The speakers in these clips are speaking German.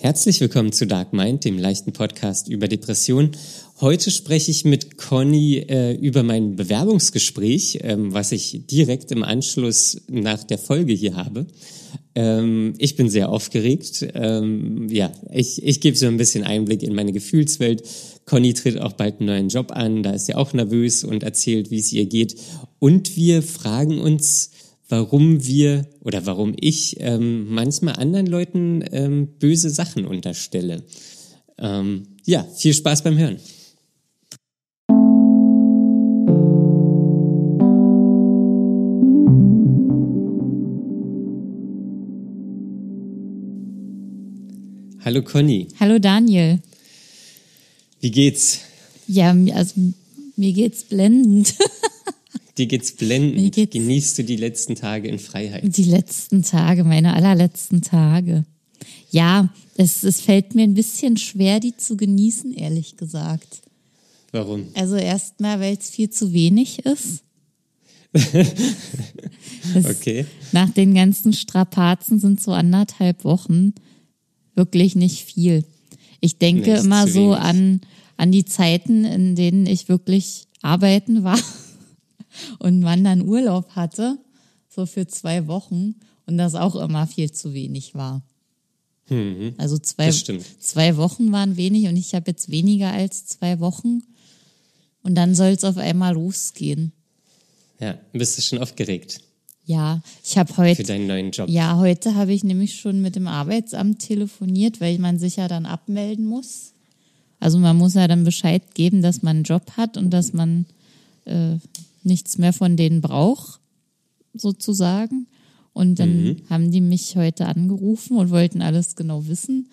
Herzlich willkommen zu Dark Mind, dem leichten Podcast über Depression. Heute spreche ich mit Conny äh, über mein Bewerbungsgespräch, ähm, was ich direkt im Anschluss nach der Folge hier habe. Ähm, ich bin sehr aufgeregt. Ähm, ja, ich, ich gebe so ein bisschen Einblick in meine Gefühlswelt. Conny tritt auch bald einen neuen Job an, da ist sie auch nervös und erzählt, wie es ihr geht. Und wir fragen uns, warum wir oder warum ich ähm, manchmal anderen Leuten ähm, böse Sachen unterstelle. Ähm, ja, viel Spaß beim Hören. Hallo Conny. Hallo Daniel. Wie geht's? Ja, also mir geht's blendend. Dir geht's blendend. Geht's Genießt du die letzten Tage in Freiheit? Die letzten Tage, meine allerletzten Tage. Ja, es, es fällt mir ein bisschen schwer, die zu genießen, ehrlich gesagt. Warum? Also erstmal, weil es viel zu wenig ist. okay. Nach den ganzen Strapazen sind so anderthalb Wochen wirklich nicht viel. Ich denke nee, immer so an, an die Zeiten, in denen ich wirklich arbeiten war und man dann Urlaub hatte, so für zwei Wochen und das auch immer viel zu wenig war. Mhm. Also zwei, zwei Wochen waren wenig und ich habe jetzt weniger als zwei Wochen und dann soll es auf einmal losgehen. Ja, bist du schon aufgeregt? Ja, ich habe heute. Für deinen neuen Job. Ja, heute habe ich nämlich schon mit dem Arbeitsamt telefoniert, weil man sich ja dann abmelden muss. Also man muss ja dann Bescheid geben, dass man einen Job hat und dass man äh, nichts mehr von denen braucht, sozusagen. Und dann mhm. haben die mich heute angerufen und wollten alles genau wissen.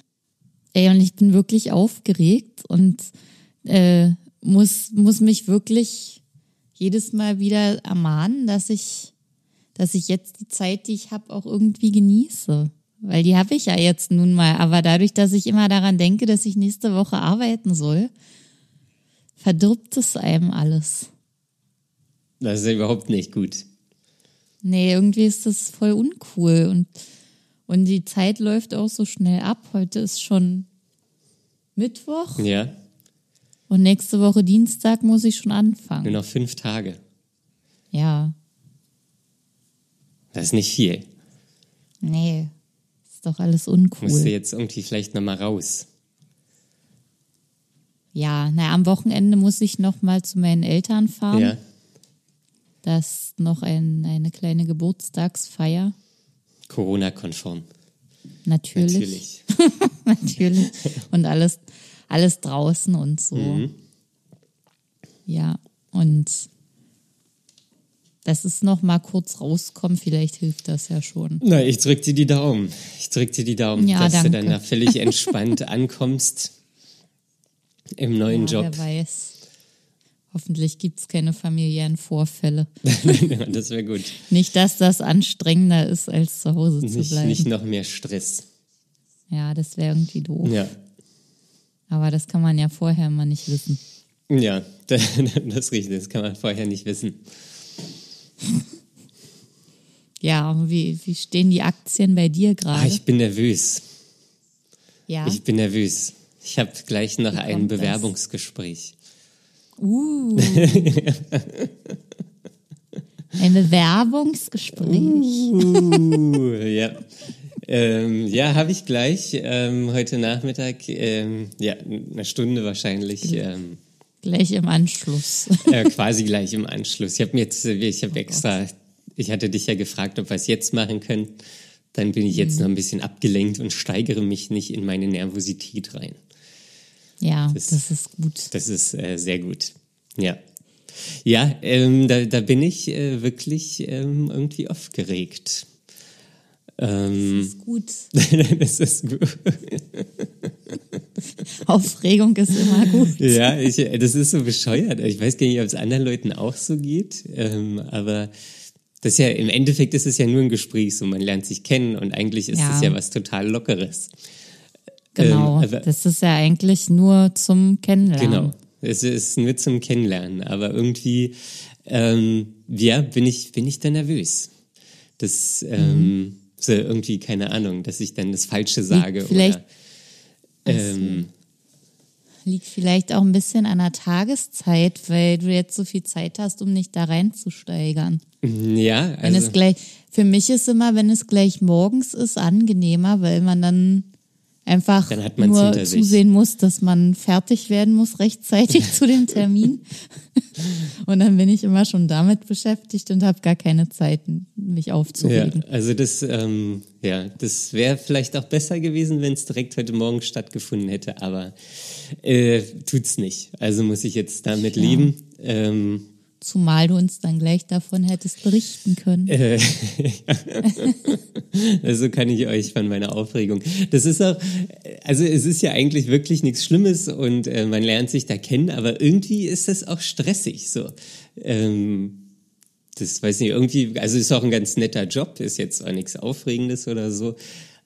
Ey, und ich bin wirklich aufgeregt und äh, muss, muss mich wirklich jedes Mal wieder ermahnen, dass ich dass ich jetzt die Zeit, die ich habe, auch irgendwie genieße. Weil die habe ich ja jetzt nun mal. Aber dadurch, dass ich immer daran denke, dass ich nächste Woche arbeiten soll, verdirbt es einem alles. Das ist überhaupt nicht gut. Nee, irgendwie ist das voll uncool. Und, und die Zeit läuft auch so schnell ab. Heute ist schon Mittwoch. Ja. Und nächste Woche Dienstag muss ich schon anfangen. Nur noch fünf Tage. Ja. Das ist nicht viel. Nee, ist doch alles uncool. Musst du jetzt irgendwie vielleicht nochmal raus? Ja, na, am Wochenende muss ich nochmal zu meinen Eltern fahren. Ja. Das ist noch ein, eine kleine Geburtstagsfeier. Corona-konform. Natürlich. Natürlich. Natürlich. Und alles, alles draußen und so. Mhm. Ja, und das ist noch mal kurz rauskommen, vielleicht hilft das ja schon. Na, ich drück dir die Daumen. Ich drück dir die Daumen, ja, dass danke. du dann da völlig entspannt ankommst im neuen ja, Job. Wer weiß. Hoffentlich gibt es keine familiären Vorfälle. das wäre gut. Nicht, dass das anstrengender ist, als zu Hause nicht, zu bleiben. Nicht noch mehr Stress. Ja, das wäre irgendwie doof. Ja. Aber das kann man ja vorher mal nicht wissen. Ja, das ist richtig. Das kann man vorher nicht wissen. Ja, wie, wie stehen die Aktien bei dir gerade? Ah, ich bin nervös. Ja. Ich bin nervös. Ich habe gleich noch ein Bewerbungsgespräch. Das? Uh. ein Bewerbungsgespräch. Uh, ja. Ähm, ja, habe ich gleich ähm, heute Nachmittag, ähm, ja, eine Stunde wahrscheinlich. Ähm, Gleich im Anschluss. äh, quasi gleich im Anschluss. Ich habe mir jetzt, ich habe oh extra, Gott. ich hatte dich ja gefragt, ob wir es jetzt machen können. Dann bin ich jetzt mhm. noch ein bisschen abgelenkt und steigere mich nicht in meine Nervosität rein. Ja, das, das ist gut. Das ist äh, sehr gut. Ja. Ja, ähm, da, da bin ich äh, wirklich ähm, irgendwie aufgeregt. Ähm, das ist gut. das ist gut. Aufregung ist immer gut. Ja, ich, das ist so bescheuert. Ich weiß gar nicht, ob es anderen Leuten auch so geht, ähm, aber das ist ja im Endeffekt ist es ja nur ein Gespräch, so man lernt sich kennen und eigentlich ist es ja. ja was total Lockeres. Genau, ähm, das ist ja eigentlich nur zum Kennenlernen. Genau, es ist nur zum Kennenlernen, aber irgendwie, ähm, ja, bin ich bin ich da nervös. Das ähm, mhm. so irgendwie keine Ahnung, dass ich dann das Falsche sage vielleicht, oder Ähm, Liegt vielleicht auch ein bisschen an der Tageszeit, weil du jetzt so viel Zeit hast, um nicht da reinzusteigern. ja, Wenn also es gleich, für mich ist immer, wenn es gleich morgens ist, angenehmer, weil man dann einfach Dann hat man's nur zusehen muss, dass man fertig werden muss rechtzeitig zu dem Termin. und dann bin ich immer schon damit beschäftigt und habe gar keine Zeit, mich ja, aufzuregen. also das, ähm, ja, das wäre vielleicht auch besser gewesen, wenn es direkt heute Morgen stattgefunden hätte, aber äh, tut's nicht. Also muss ich jetzt damit Ja. leben. Ähm, Zumal du uns dann gleich davon hättest berichten können. Äh, also kann ich euch von meiner Aufregung. Das ist auch, also es ist ja eigentlich wirklich nichts Schlimmes und äh, man lernt sich da kennen, aber irgendwie ist das auch stressig so. Ähm, das weiß nicht, irgendwie, also ist auch ein ganz netter Job, ist jetzt auch nichts Aufregendes oder so.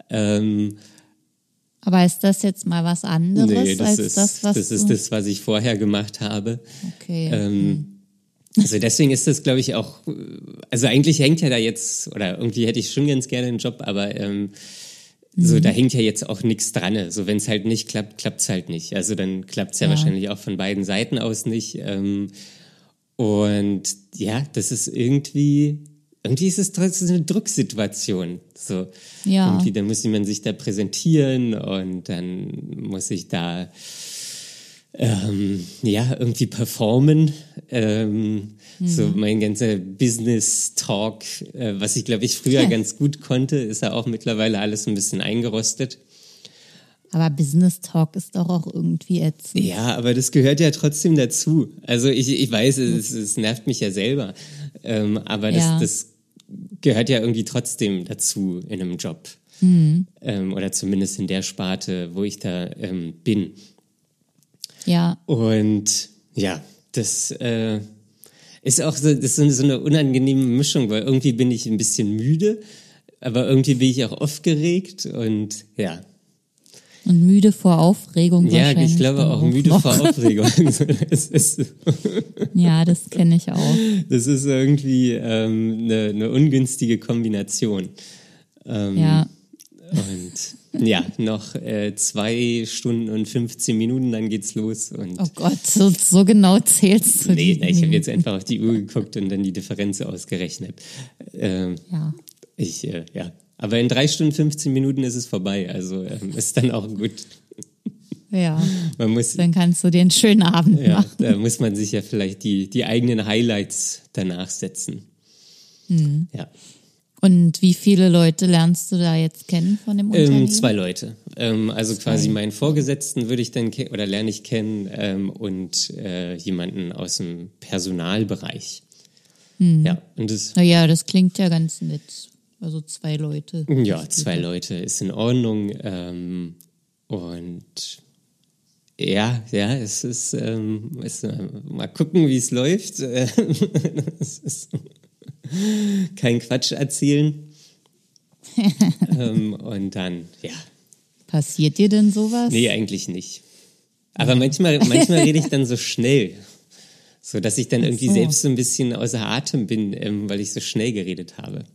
Ähm, Aber ist das jetzt mal was anderes nee, das als ist das, was das, ist das, was ich vorher gemacht habe. Okay. Ähm, also deswegen ist das, glaube ich, auch, also eigentlich hängt ja da jetzt, oder irgendwie hätte ich schon ganz gerne einen Job, aber ähm, so, da hängt ja jetzt auch nichts dran. So, wenn es halt nicht klappt, klappt es halt nicht. Also dann klappt es ja, Ja. wahrscheinlich auch von beiden Seiten aus nicht. Ähm, und ja, das ist irgendwie, irgendwie ist es trotzdem eine Drucksituation. So, Ja. irgendwie, dann muss man sich da präsentieren und dann muss ich da ähm, ja, irgendwie performen. Ähm, So mein ganzer Business Talk, äh, was ich glaube ich früher ganz gut konnte, ist ja auch mittlerweile alles ein bisschen eingerostet. Aber Business Talk ist doch auch irgendwie ätzend. Ja, aber das gehört ja trotzdem dazu. Also ich, ich weiß, es, es nervt mich ja selber. Ähm, aber das, Ja. das gehört ja irgendwie trotzdem dazu in einem Job. Ähm, oder zumindest in der Sparte, wo ich da ähm, bin. Ja, Und ja, das äh, ist auch so, das ist so eine, unangenehme Mischung, weil irgendwie bin ich ein bisschen müde, aber irgendwie bin ich auch aufgeregt und ja. und müde vor Aufregung Ja, ich glaube auch müde noch. vor Aufregung. das, Ja, das kenne ich auch. das ist irgendwie ähm, eine, eine ungünstige Kombination. Ähm, Ja, Und ja, noch äh, zwei Stunden und 15 Minuten, dann geht's los. Und oh Gott, so, so genau zählst du Nee, nee, ich habe jetzt einfach auf die Uhr geguckt und dann die Differenz ausgerechnet. Ähm, Ja, ich, äh, ja. Aber in drei Stunden 15 Minuten ist es vorbei. Also ähm, ist dann auch gut. ja. Man muss, Dann kannst du dir einen schönen Abend ja, machen. da muss man sich ja vielleicht die, die eigenen Highlights danach setzen. Hm. Ja. Und wie viele Leute lernst du da jetzt kennen von dem Unternehmen? Ähm, zwei Leute. Ähm, also quasi meinen Vorgesetzten würde ich dann oder lerne ich kennen ähm, und äh, jemanden aus dem Personalbereich. Hm. Ja, und das Naja, das klingt ja ganz nett. Also zwei Leute. Ja, zwei Leute ist in Ordnung. Ähm, und ja, ja, es ist, ähm, es, äh, mal gucken, wie es läuft. Es ist kein Quatsch erzählen. ähm, und dann, ja, Passiert dir denn sowas? nee, eigentlich nicht. Aber manchmal, manchmal rede ich dann so schnell. So dass ich dann irgendwie so. selbst so ein bisschen außer Atem bin, ähm, weil ich so schnell geredet habe.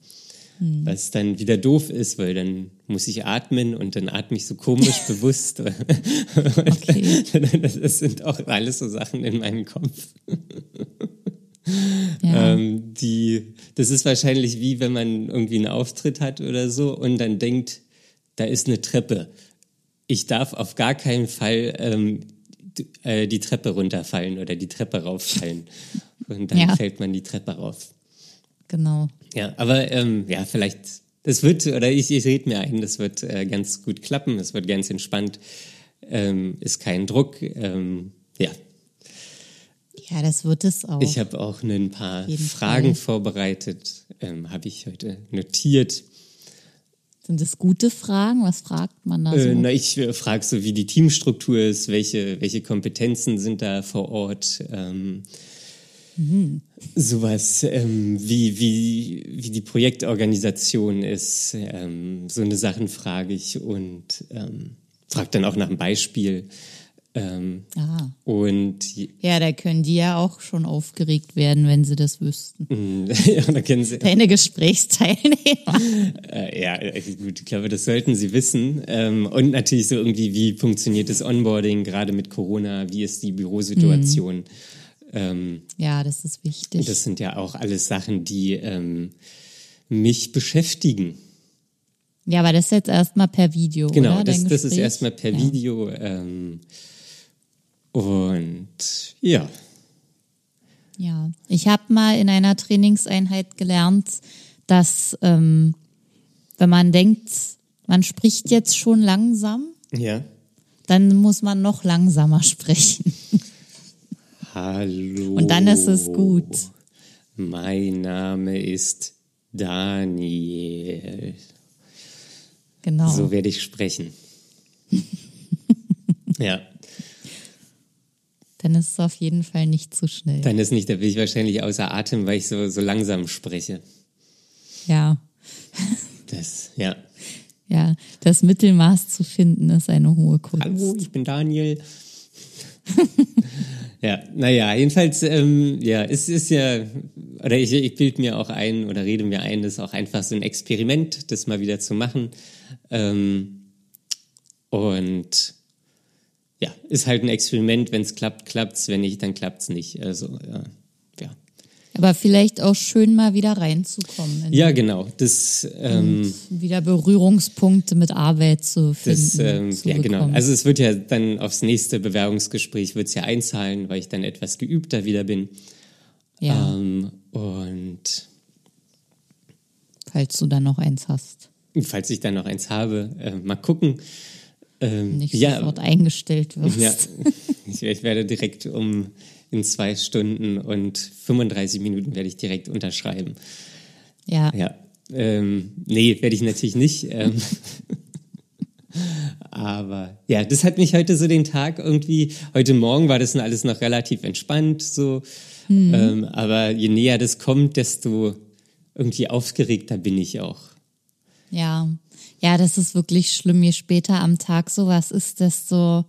Hm. Was dann wieder doof ist, weil dann muss ich atmen und dann atme ich so komisch bewusst. Okay. Das sind auch alles so Sachen in meinem Kopf. Ja. Ähm, die, das ist wahrscheinlich wie wenn man irgendwie einen Auftritt hat oder so und dann denkt, da ist eine Treppe. Ich darf auf gar keinen Fall ähm, äh, die Treppe runterfallen oder die Treppe rauffallen. Und dann Ja. fällt man die Treppe rauf. Genau. Ja, aber ähm, ja, vielleicht, das wird, oder ich, ich rede mir ein, das wird äh, ganz gut klappen, es wird ganz entspannt, ähm, ist kein Druck. Ähm, ja, Ja, das wird es auch. ich habe auch ein paar Fragen Fall. vorbereitet, ähm, habe ich heute notiert. Sind das gute Fragen? Was fragt man da so? Äh, na, ich äh, frage so, wie die Teamstruktur ist, welche, welche Kompetenzen sind da vor Ort. Ähm, Sowas, ähm, wie, wie, wie die Projektorganisation ist, ähm, so eine Sachen frage ich und ähm, frage dann auch nach einem Beispiel. Ähm, Ah. und Ja, da können die ja auch schon aufgeregt werden, wenn sie das wüssten. ja, da kennen sie, Deine Gesprächsteilnehmer. äh, ja, äh, gut, ich glaube, das sollten sie wissen. Ähm, und natürlich so irgendwie, wie funktioniert das Onboarding, gerade mit Corona, wie ist die Bürosituation. Ähm, Ja, das ist wichtig. das sind ja auch alles Sachen, die ähm, mich beschäftigen. ja, aber das ist jetzt erstmal per Video. Genau, das, das ist erstmal per ja. Video. Und ja, Ja, ich habe mal in einer Trainingseinheit gelernt, dass ähm, wenn man denkt, man spricht jetzt schon langsam, ja. dann muss man noch langsamer sprechen. Hallo. Und dann ist es gut. Mein Name ist Daniel. Genau. So werde ich sprechen. ja, Dann ist es auf jeden Fall nicht zu schnell. dann ist nicht, da bin ich wahrscheinlich außer Atem, weil ich so, so langsam spreche. ja, Das, ja. ja, das Mittelmaß zu finden ist eine hohe Kunst. Hallo, ich bin Daniel. ja, naja, jedenfalls, ähm, ja, es ist ja, oder ich, ich bilde mir auch ein oder rede mir ein, das ist auch einfach so ein Experiment, das mal wieder zu machen. Ähm, und ja, ist halt ein Experiment, wenn es klappt, klappt's, wenn nicht, dann klappt's nicht. Also, ja. ja. Aber vielleicht auch schön mal wieder reinzukommen. in- Ja, genau. Das, ähm, Wieder Berührungspunkte mit Arbeit zu finden. Das, ähm, zu ja, genau. bekommen. Also es wird ja dann aufs nächste Bewerbungsgespräch wird's ja einzahlen, weil ich dann etwas geübter wieder bin. ja, Ähm, und falls du dann noch eins hast. falls ich dann noch eins habe, äh, mal gucken. Ähm, Nicht ja, sofort eingestellt wirst. ja, ich, ich werde direkt um in zwei Stunden und 35 Minuten werde ich direkt unterschreiben. Ja. Ja, ähm, nee, werde ich natürlich nicht. Ähm, aber ja, das hat mich heute so den Tag irgendwie, heute Morgen war das dann alles noch relativ entspannt, so. Ähm, aber je näher das kommt, desto irgendwie aufgeregter bin ich auch. Ja. Ja, das ist wirklich schlimm. Je später am Tag sowas ist, desto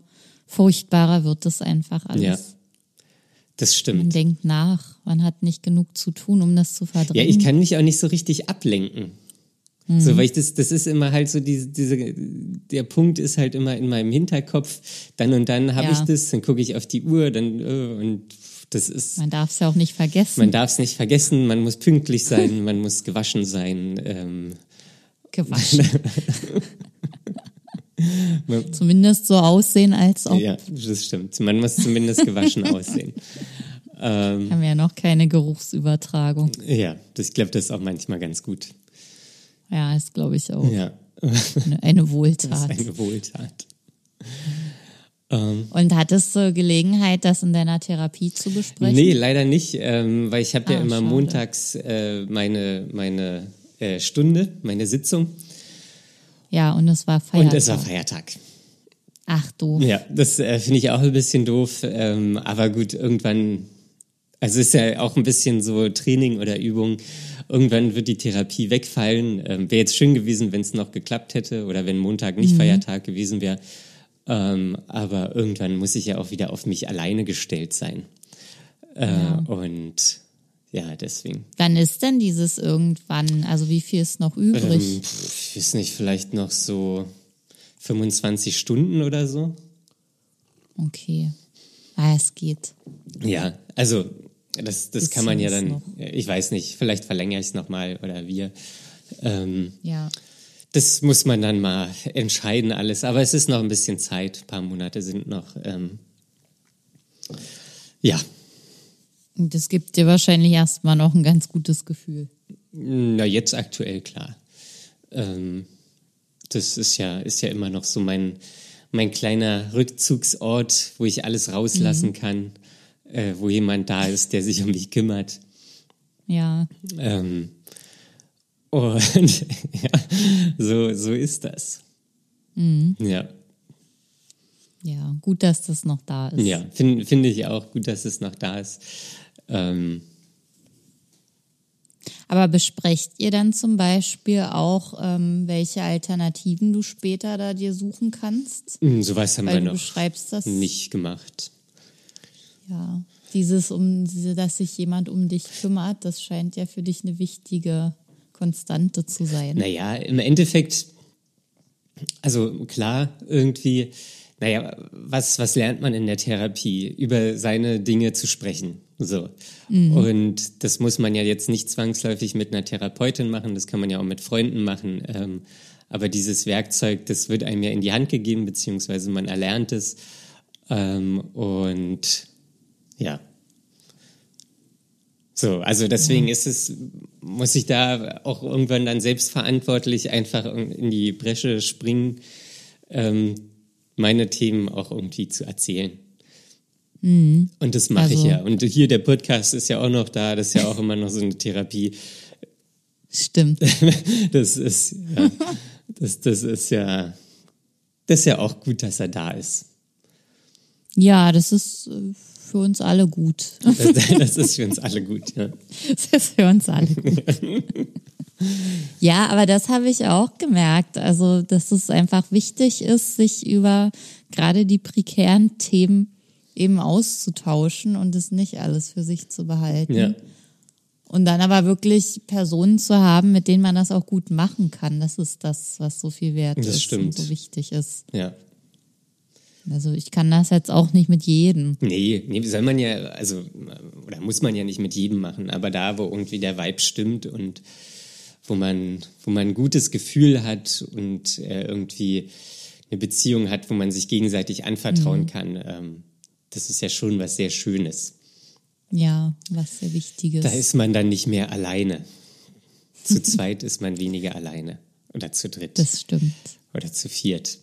furchtbarer wird es einfach alles. Ja, das Man stimmt. denkt nach, man hat nicht genug zu tun, um das zu Ja, verdrängen. ich kann mich auch nicht so richtig ablenken. So, weil ich das, das ist immer halt so diese, diese, der Punkt ist halt immer in meinem Hinterkopf. Dann und dann habe Ja. ich das, dann gucke ich auf die Uhr, dann äh, und das ist, Man darf es ja auch nicht vergessen. man darf es nicht vergessen, man muss pünktlich sein, man muss gewaschen sein. Ähm, Gewaschen. Zumindest so aussehen, als ob. ja, das stimmt. Man muss zumindest gewaschen aussehen. Ähm, Haben wir ja noch keine Geruchsübertragung. ja, das, ich glaube, das ist auch manchmal ganz gut. Ja, ist glaube ich auch Ja, eine, eine Wohltat. ist eine Wohltat. Ähm, Und hattest du Gelegenheit, das in deiner Therapie zu besprechen? Nee, leider nicht, ähm, weil ich habe ja Ah, immer schade. montags äh, meine, meine äh, Stunde, meine Sitzung Ja, und es war Feiertag. und es war Feiertag. Ach du. Ja, das äh, finde ich auch ein bisschen doof, ähm, aber gut, irgendwann, also ist ja auch ein bisschen so Training oder Übung, irgendwann wird die Therapie wegfallen. Ähm, wäre jetzt schön gewesen, wenn es noch geklappt hätte oder wenn Montag Mhm. nicht Feiertag gewesen wäre. Ähm, aber irgendwann muss ich ja auch wieder auf mich alleine gestellt sein. Äh, Und ja, deswegen. Wann ist denn dieses irgendwann? Also wie viel ist noch übrig? Ähm, ich weiß nicht, vielleicht noch so 25 Stunden oder so. Okay. Ah, es geht. Ja, also das, das kann man ja dann, ist ich weiß nicht, vielleicht verlängere ich es nochmal oder wir. Ähm, Ja. das muss man dann mal entscheiden alles, aber es ist noch ein bisschen Zeit, ein paar Monate sind noch. Ähm, ja, das gibt dir wahrscheinlich erstmal noch ein ganz gutes Gefühl. na jetzt aktuell klar. Ähm, das ist ja, ist ja immer noch so mein, mein kleiner Rückzugsort, wo ich alles rauslassen kann, äh, wo jemand da ist, der sich um mich kümmert. Ja. Ähm, und ja, so, so ist das. Ja, Ja, gut, dass das noch da ist. ja finde find ich auch gut, dass es noch da ist. Ähm, Aber besprecht ihr dann zum Beispiel auch, ähm, welche Alternativen du später da dir suchen kannst? Hm, Sowas haben Weil wir du noch beschreibst das. nicht gemacht. Ja, dieses, um, dass sich jemand um dich kümmert, das scheint ja für dich eine wichtige Konstante zu sein. Naja, im Endeffekt, also klar, irgendwie, naja, was, was lernt man in der Therapie? Über seine Dinge zu sprechen. So. Und das muss man ja jetzt nicht zwangsläufig mit einer Therapeutin machen, das kann man ja auch mit Freunden machen. Ähm, aber dieses Werkzeug, das wird einem ja in die Hand gegeben, beziehungsweise man erlernt es. Ähm, und ja. So, also deswegen ist es, muss ich da auch irgendwann dann selbstverantwortlich einfach in die Bresche springen, ähm, meine Themen auch irgendwie zu erzählen. Und das mache ich Also- ja. Und hier der Podcast ist ja auch noch da, das ist ja auch immer noch so eine Therapie. Stimmt. Das ist ja, das, das ist ja, das ist ja auch gut, dass er da ist. Ja, das ist äh, für uns alle gut. Das, das ist für uns alle gut, ja. Das ist für uns alle gut. Ja, aber das habe ich auch gemerkt. Also, dass es einfach wichtig ist, sich über gerade die prekären Themen eben auszutauschen und es nicht alles für sich zu behalten. Ja. Und dann aber wirklich Personen zu haben, mit denen man das auch gut machen kann. Das ist das, was so viel wert Das ist stimmt. und so wichtig ist. Ja. Also ich kann das jetzt auch nicht mit jedem. Nee, nee, soll man ja, also, oder muss man ja nicht mit jedem machen, aber da, wo irgendwie der Vibe stimmt und wo man, wo man ein gutes Gefühl hat und äh, irgendwie eine Beziehung hat, wo man sich gegenseitig anvertrauen kann, ähm, das ist ja schon was sehr Schönes. Ja, was sehr Wichtiges. Da ist man dann nicht mehr alleine. Zu zweit ist man weniger alleine. Oder zu dritt. das stimmt. Oder zu viert.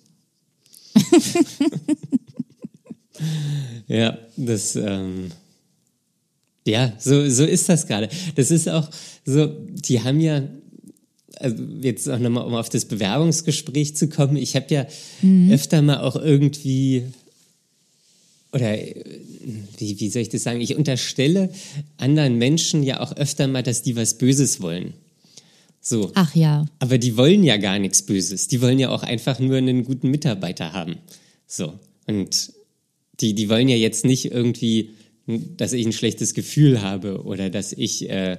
Ja, das, ähm, ja, so, so ist das gerade. Das ist auch so, die haben ja, also jetzt auch nochmal, um auf das Bewerbungsgespräch zu kommen, ich habe ja öfter mal auch irgendwie, oder äh, wie, wie soll ich das sagen, ich unterstelle anderen Menschen ja auch öfter mal, dass die was Böses wollen. So. Ach ja, Aber die wollen ja gar nichts Böses. Die wollen ja auch einfach nur einen guten Mitarbeiter haben. So. Und die, die wollen ja jetzt nicht irgendwie, dass ich ein schlechtes Gefühl habe oder dass ich, äh,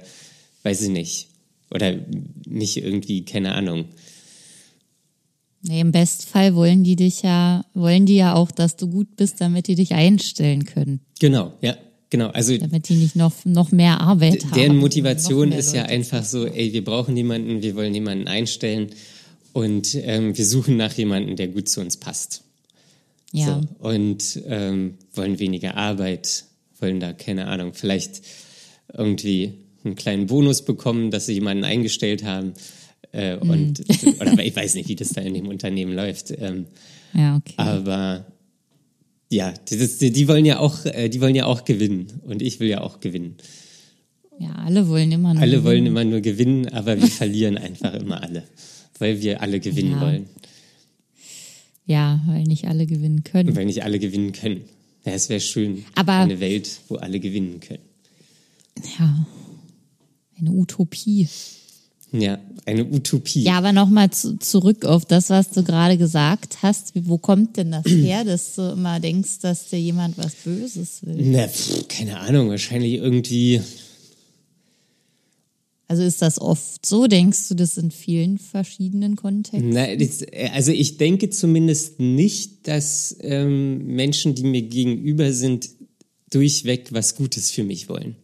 weiß ich nicht, oder nicht irgendwie, keine Ahnung. Nee, im Bestfall wollen die dich ja, wollen die ja auch, dass du gut bist, damit die dich einstellen können. Genau, ja, genau. Also Damit die nicht noch, noch mehr Arbeit haben. deren Motivation ist ja einfach so, ey, wir brauchen jemanden, wir wollen jemanden einstellen und ähm, wir suchen nach jemandem, der gut zu uns passt. Ja, So, und ähm, wollen weniger Arbeit, wollen da, keine Ahnung, vielleicht irgendwie einen kleinen Bonus bekommen, dass sie jemanden eingestellt haben. Äh, und, oder ich weiß nicht, wie das da in dem Unternehmen läuft. Ähm, ja, okay. aber ja, das, die, wollen ja auch, äh, die wollen ja auch gewinnen. Und ich will ja auch gewinnen. ja, alle wollen immer nur. Alle wollen immer nur gewinnen, aber wir verlieren einfach immer alle. Weil wir alle gewinnen Ja. wollen. Ja, weil nicht alle gewinnen können. Weil nicht alle gewinnen können. Ja, es wäre schön. Aber- eine Welt, wo alle gewinnen können. Ja, eine Utopie. Ja, eine Utopie. Ja, aber nochmal zu, zurück auf das, was du gerade gesagt hast. Wo kommt denn das her, dass du immer denkst, dass dir jemand was Böses will? Na, pff, keine Ahnung, wahrscheinlich irgendwie. Also ist das oft so? Denkst du das in vielen verschiedenen Kontexten? Na, das, äh, also ich denke zumindest nicht, dass ähm, Menschen, die mir gegenüber sind, durchweg was Gutes für mich wollen.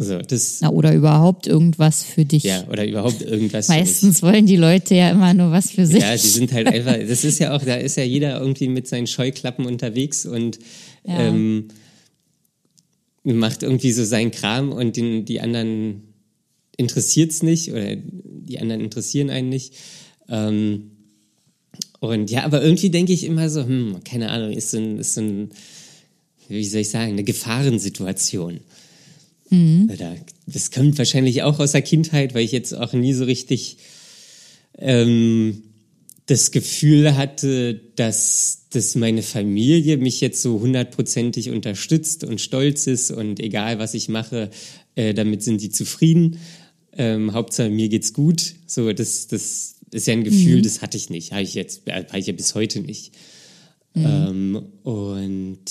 So, das, Na, oder überhaupt irgendwas für dich. ja, oder überhaupt irgendwas für. Meistens wollen die Leute ja immer nur was für sich. Ja, die sind halt einfach, das ist ja auch, da ist ja jeder irgendwie mit seinen Scheuklappen unterwegs und Ja. ähm, macht irgendwie so seinen Kram und den, die anderen interessiert's nicht oder die anderen interessieren einen nicht. Ähm, und ja, aber irgendwie denke ich immer so, hm, keine Ahnung, ist so ein, ist so ein, wie soll ich sagen, eine Gefahrensituation. Oder das kommt wahrscheinlich auch aus der Kindheit, weil ich jetzt auch nie so richtig ähm, das Gefühl hatte, dass, dass meine Familie mich jetzt so hundertprozentig unterstützt und stolz ist und egal was ich mache, äh, damit sind die zufrieden. Ähm, Hauptsache mir geht's gut. So, das, das ist ja ein Gefühl, mhm. das hatte ich nicht, habe ich jetzt, habe ich ja bis heute nicht. Mhm. Ähm, und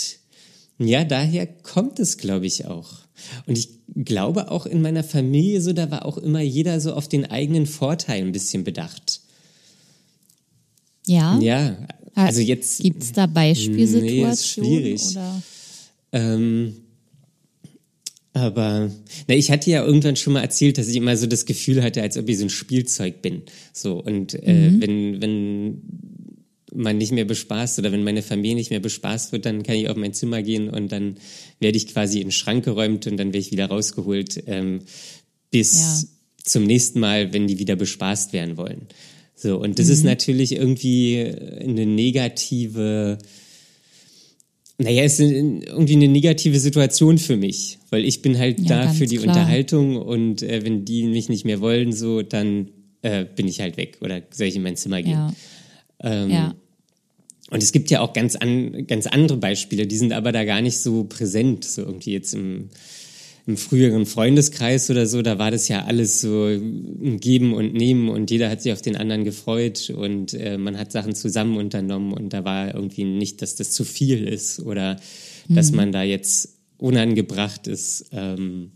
ja, daher kommt es, glaube ich, auch. Und ich glaube auch in meiner Familie so, da war auch immer jeder so auf den eigenen Vorteil ein bisschen bedacht. Ja. Ja, also jetzt. Gibt es da Beispielsituationen? Nee, ist schwierig. Ähm, aber na, ich hatte ja irgendwann schon mal erzählt, dass ich immer so das Gefühl hatte, als ob ich so ein Spielzeug bin. So und äh, mhm. wenn wenn man nicht mehr bespaßt oder wenn meine Familie nicht mehr bespaßt wird, dann kann ich auf mein Zimmer gehen und dann werde ich quasi in den Schrank geräumt und dann werde ich wieder rausgeholt ähm, bis ja. zum nächsten Mal, wenn die wieder bespaßt werden wollen. So, und das mhm. ist natürlich irgendwie eine negative, naja, es ist irgendwie eine negative Situation für mich, weil ich bin halt ja, da für die klar. Unterhaltung und äh, wenn die mich nicht mehr wollen, so, dann äh, bin ich halt weg oder soll ich in mein Zimmer gehen. Ja. Ähm, ja. Und es gibt ja auch ganz, an, ganz andere Beispiele, die sind aber da gar nicht so präsent, so irgendwie jetzt im, im früheren Freundeskreis oder so, da war das ja alles so ein Geben und Nehmen und jeder hat sich auf den anderen gefreut und äh, man hat Sachen zusammen unternommen und da war irgendwie nicht, dass das zu viel ist oder mhm. dass man da jetzt unangebracht ist. Ähm,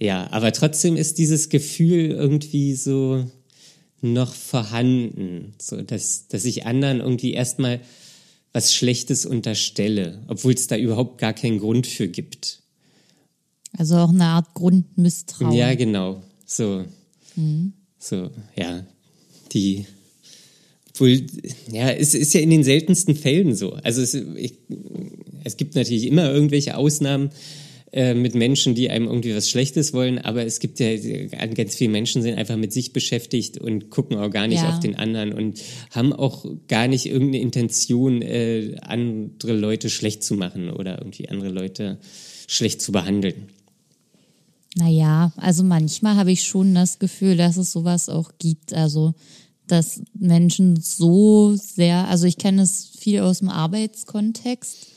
ja, aber trotzdem ist dieses Gefühl irgendwie so noch vorhanden, so dass, dass ich anderen irgendwie erstmal was Schlechtes unterstelle, obwohl es da überhaupt gar keinen Grund für gibt. Also auch eine Art Grundmisstrauen. Ja, genau. So. Mhm. So, ja. Die. Obwohl, ja, es ist ja in den seltensten Fällen so. Also es, ich, es gibt natürlich immer irgendwelche Ausnahmen äh, mit Menschen, die einem irgendwie was Schlechtes wollen, aber es gibt ja ganz viele Menschen sind einfach mit sich beschäftigt und gucken auch gar nicht ja. auf den anderen und haben auch gar nicht irgendeine Intention, äh, andere Leute schlecht zu machen oder irgendwie andere Leute schlecht zu behandeln. Naja, also manchmal habe ich schon das Gefühl, dass es sowas auch gibt. Also, dass Menschen so sehr, also ich kenne es viel aus dem Arbeitskontext.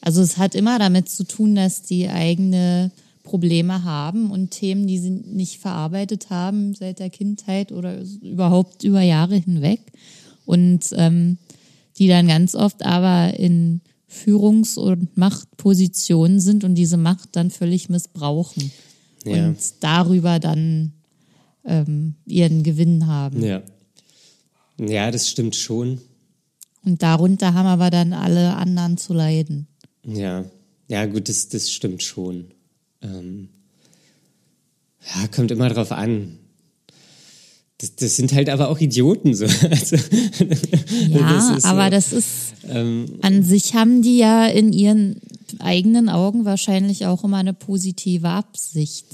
Also es hat immer damit zu tun, dass die eigene Probleme haben und Themen, die sie nicht verarbeitet haben seit der Kindheit oder überhaupt über Jahre hinweg. Und ähm, die dann ganz oft aber in Führungs- und Machtpositionen sind und diese Macht dann völlig missbrauchen ja. und darüber dann ähm, ihren Gewinn haben. Ja. Ja, das stimmt schon. Und darunter haben aber dann alle anderen zu leiden. Ja, ja, gut, das, das stimmt schon. Ähm, ja, kommt immer drauf an. Das, das sind halt aber auch Idioten so. Also, ja, das aber so, das ist ähm, an sich haben die ja in ihren eigenen Augen wahrscheinlich auch immer eine positive Absicht.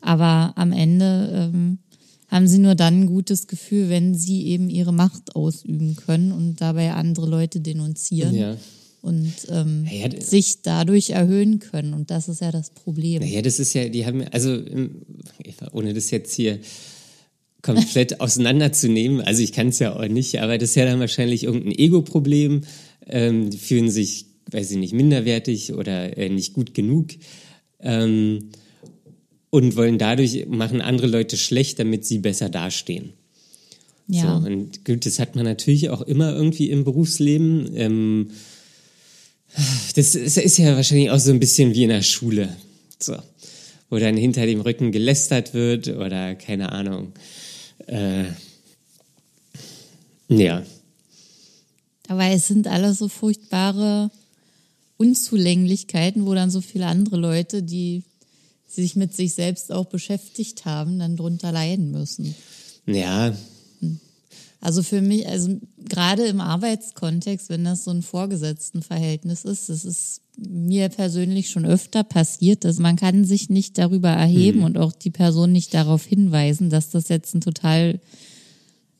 Aber am Ende ähm, haben sie nur dann ein gutes Gefühl, wenn sie eben ihre Macht ausüben können und dabei andere Leute denunzieren. Ja. Und ähm, ja, sich dadurch erhöhen können. Und das ist ja das Problem. Ja, das ist ja, die haben, also ohne das jetzt hier komplett auseinanderzunehmen, also ich kann es ja auch nicht, aber das ist ja dann wahrscheinlich irgendein Ego-Problem. Ähm, die fühlen sich weiß ich nicht, minderwertig oder äh, nicht gut genug ähm, und wollen dadurch, machen andere Leute schlecht, damit sie besser dastehen. Ja. So, und gut, das hat man natürlich auch immer irgendwie im Berufsleben. Ähm, das, ist, ja wahrscheinlich auch so ein bisschen wie in der Schule. So. Wo dann hinter dem Rücken gelästert wird oder keine Ahnung. Äh, ja. Aber es sind alles so furchtbare Unzulänglichkeiten, wo dann so viele andere Leute, die sich mit sich selbst auch beschäftigt haben, dann drunter leiden müssen. Ja. Also für mich, also gerade im Arbeitskontext, wenn das so ein Vorgesetztenverhältnis ist, das ist mir persönlich schon öfter passiert, dass man kann sich nicht darüber erheben mhm. und auch die Person nicht darauf hinweisen, dass das jetzt ein total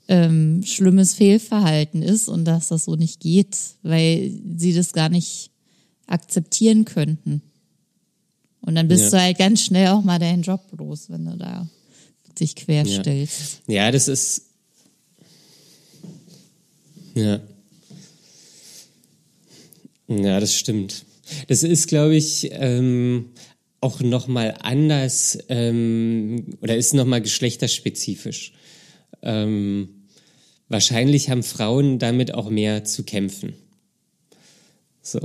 ähm, schlimmes Fehlverhalten ist und dass das so nicht geht, weil sie das gar nicht akzeptieren könnten. Und dann bist ja. du halt ganz schnell auch mal deinen Job los, wenn du da dich querstellst. Ja, ja das ist. Ja. Ja, das stimmt. Das ist, glaube ich, ähm, auch nochmal anders ähm, oder ist nochmal geschlechterspezifisch. Ähm, wahrscheinlich haben Frauen damit auch mehr zu kämpfen. So.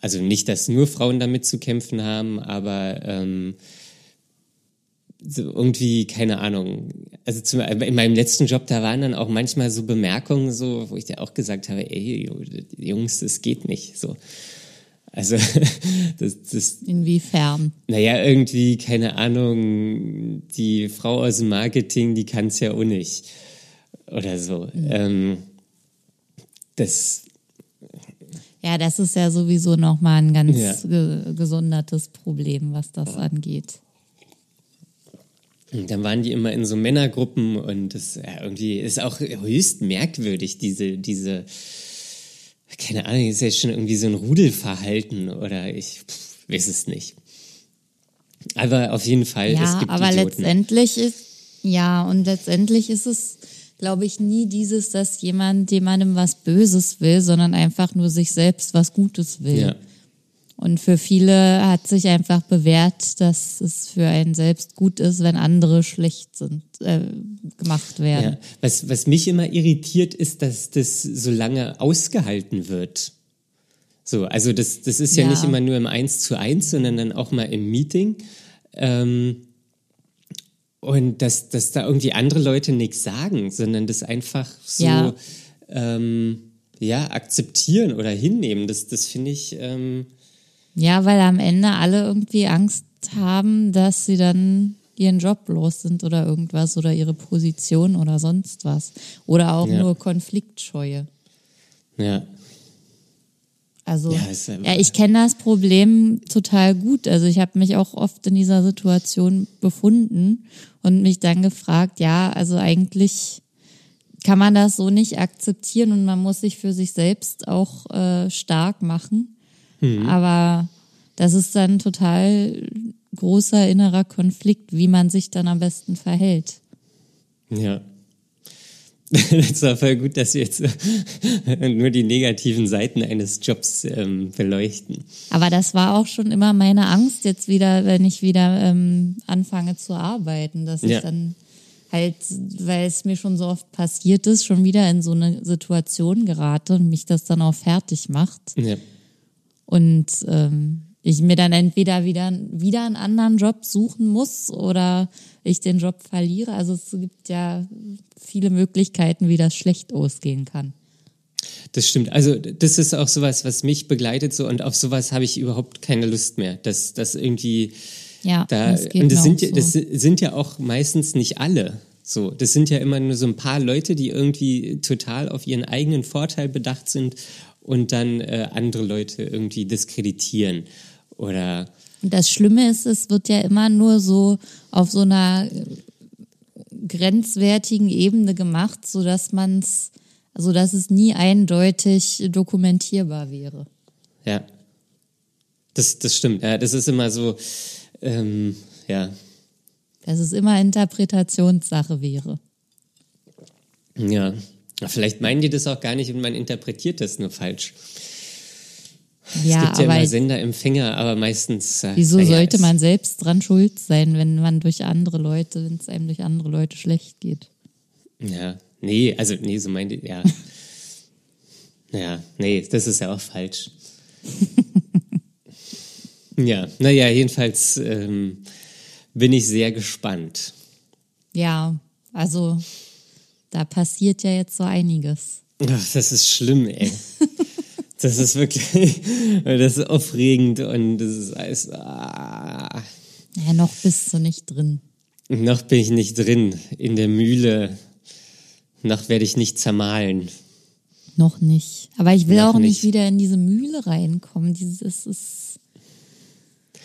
Also nicht, dass nur Frauen damit zu kämpfen haben, aber ähm, so irgendwie, keine Ahnung. Also zum, in meinem letzten Job, da waren dann auch manchmal so Bemerkungen, so, wo ich dir auch gesagt habe, ey, Jungs, das geht nicht. So. Also das, das. Inwiefern? Naja, irgendwie, keine Ahnung, die Frau aus dem Marketing, die kann es ja auch nicht. Oder so. Mhm. Ähm, das. Ja, das ist ja sowieso nochmal ein ganz ja. ge gesondertes Problem, was das angeht. Und dann waren die immer in so Männergruppen und das ja, irgendwie ist auch höchst merkwürdig, diese, diese, keine Ahnung, ist ja schon irgendwie so ein Rudelverhalten oder ich pff, weiß es nicht. Aber auf jeden Fall, ja, es gibt aber Idioten. letztendlich ist, ja, und letztendlich ist es, glaube ich, nie dieses, dass jemand jemandem was Böses will, sondern einfach nur sich selbst was Gutes will. Ja. Und für viele hat sich einfach bewährt, dass es für einen selbst gut ist, wenn andere schlecht sind, äh, gemacht werden. Ja. Was, was mich immer irritiert, ist, dass das so lange ausgehalten wird. So, also das, das ist ja, ja nicht immer nur im Eins zu eins, sondern dann auch mal im Meeting. Ähm, und dass, dass da irgendwie andere Leute nichts sagen, sondern das einfach so ja, ähm, ja akzeptieren oder hinnehmen. Das, das finde ich. Ähm, ja, weil am Ende alle irgendwie Angst haben, dass sie dann ihren Job los sind oder irgendwas oder ihre Position oder sonst was. Oder auch ja. nur Konfliktscheue. Ja. Also, ja, ja ich kenne das Problem total gut. Also ich habe mich auch oft in dieser Situation befunden und mich dann gefragt, ja, also eigentlich kann man das so nicht akzeptieren und man muss sich für sich selbst auch äh, stark machen. Mhm. Aber das ist dann total großer innerer Konflikt, wie man sich dann am besten verhält. Ja. Das war voll gut, dass wir jetzt nur die negativen Seiten eines Jobs ähm, beleuchten. Aber das war auch schon immer meine Angst jetzt wieder, wenn ich wieder ähm, anfange zu arbeiten, dass ja. ich dann halt, weil es mir schon so oft passiert ist, schon wieder in so eine Situation gerate und mich das dann auch fertig macht. Ja. Und ähm, ich mir dann entweder wieder, wieder einen anderen Job suchen muss oder ich den Job verliere. Also es gibt ja viele Möglichkeiten, wie das schlecht ausgehen kann. Das stimmt. Also das ist auch sowas, was mich begleitet so und auf sowas habe ich überhaupt keine Lust mehr. Das, das irgendwie ja, da das und das sind ja, so. das sind ja auch meistens nicht alle. So, das sind ja immer nur so ein paar Leute, die irgendwie total auf ihren eigenen Vorteil bedacht sind und dann äh, andere Leute irgendwie diskreditieren oder. Und das Schlimme ist, es wird ja immer nur so auf so einer grenzwertigen Ebene gemacht, so dass man es, also dass es nie eindeutig dokumentierbar wäre. Ja, das, das stimmt. Ja, das ist immer so, ähm, ja. Dass es immer Interpretationssache wäre. Ja, Vielleicht meinen die das auch gar nicht und man interpretiert das nur falsch. Ja, es gibt ja immer Sender, Empfänger, aber meistens. Äh, wieso sollte man selbst dran schuld sein, wenn man durch andere Leute, wenn es einem durch andere Leute schlecht geht? Ja, nee, also nee, so meinte ja. ja, nee, das ist ja auch falsch. ja, naja, jedenfalls ähm, bin ich sehr gespannt. Ja, also da passiert ja jetzt so einiges. Ach, das ist schlimm, ey. das ist wirklich, das ist aufregend und das ist alles. Ah. Ja, noch bist du nicht drin. Noch bin ich nicht drin in der Mühle. Noch werde ich nicht zermahlen. Noch nicht. Aber ich will noch auch nicht. nicht wieder in diese Mühle reinkommen. Dieses ist.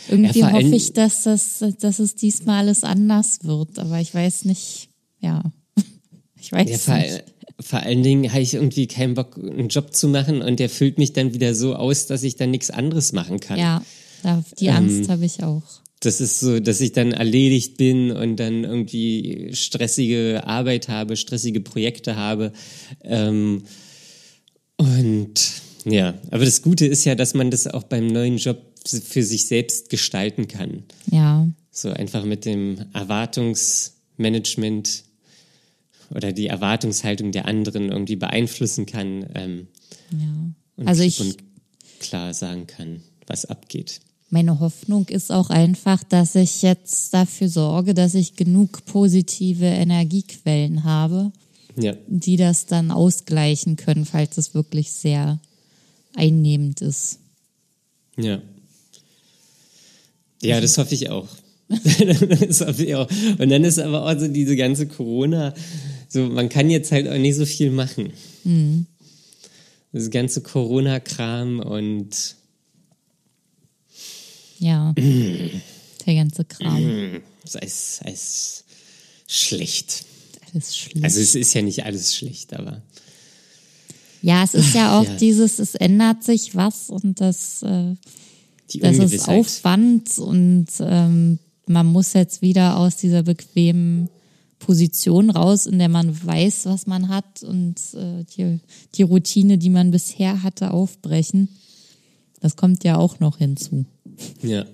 Irgendwie ja, hoffe ich, dass, das, dass es diesmal alles anders wird. Aber ich weiß nicht, ja. Ich weiß ja, vor, nicht. Vor allen Dingen habe ich irgendwie keinen Bock, einen Job zu machen und der füllt mich dann wieder so aus, dass ich dann nichts anderes machen kann. Ja, die Angst ähm, habe ich auch. Das ist so, dass ich dann erledigt bin und dann irgendwie stressige Arbeit habe, stressige Projekte habe. Ähm, Und ja, aber das Gute ist ja, dass man das auch beim neuen Job für sich selbst gestalten kann. Ja. So einfach mit dem Erwartungsmanagement oder die Erwartungshaltung der anderen irgendwie beeinflussen kann. Ähm, ja. und Also ich- und klar sagen kann, was abgeht. Meine Hoffnung ist auch einfach, dass ich jetzt dafür sorge, dass ich genug positive Energiequellen habe, Ja, die das dann ausgleichen können, falls es wirklich sehr einnehmend ist. ja. Ja, das hoffe ich auch. das hoffe ich auch. Und dann ist aber auch so diese ganze Corona, so man kann jetzt halt auch nicht so viel machen. Mhm. Das ganze Corona-Kram und Ja, der ganze Kram. es ist, ist schlecht. Alles schlimm. Also es ist ja nicht alles schlecht, aber ja, es ist ja auch ja. dieses, es ändert sich was und das, äh, das ist. Aufwand und ähm, man muss jetzt wieder aus dieser bequemen Position raus, in der man weiß, was man hat und äh, die, die Routine, die man bisher hatte, aufbrechen. Das kommt ja auch noch hinzu. Ja.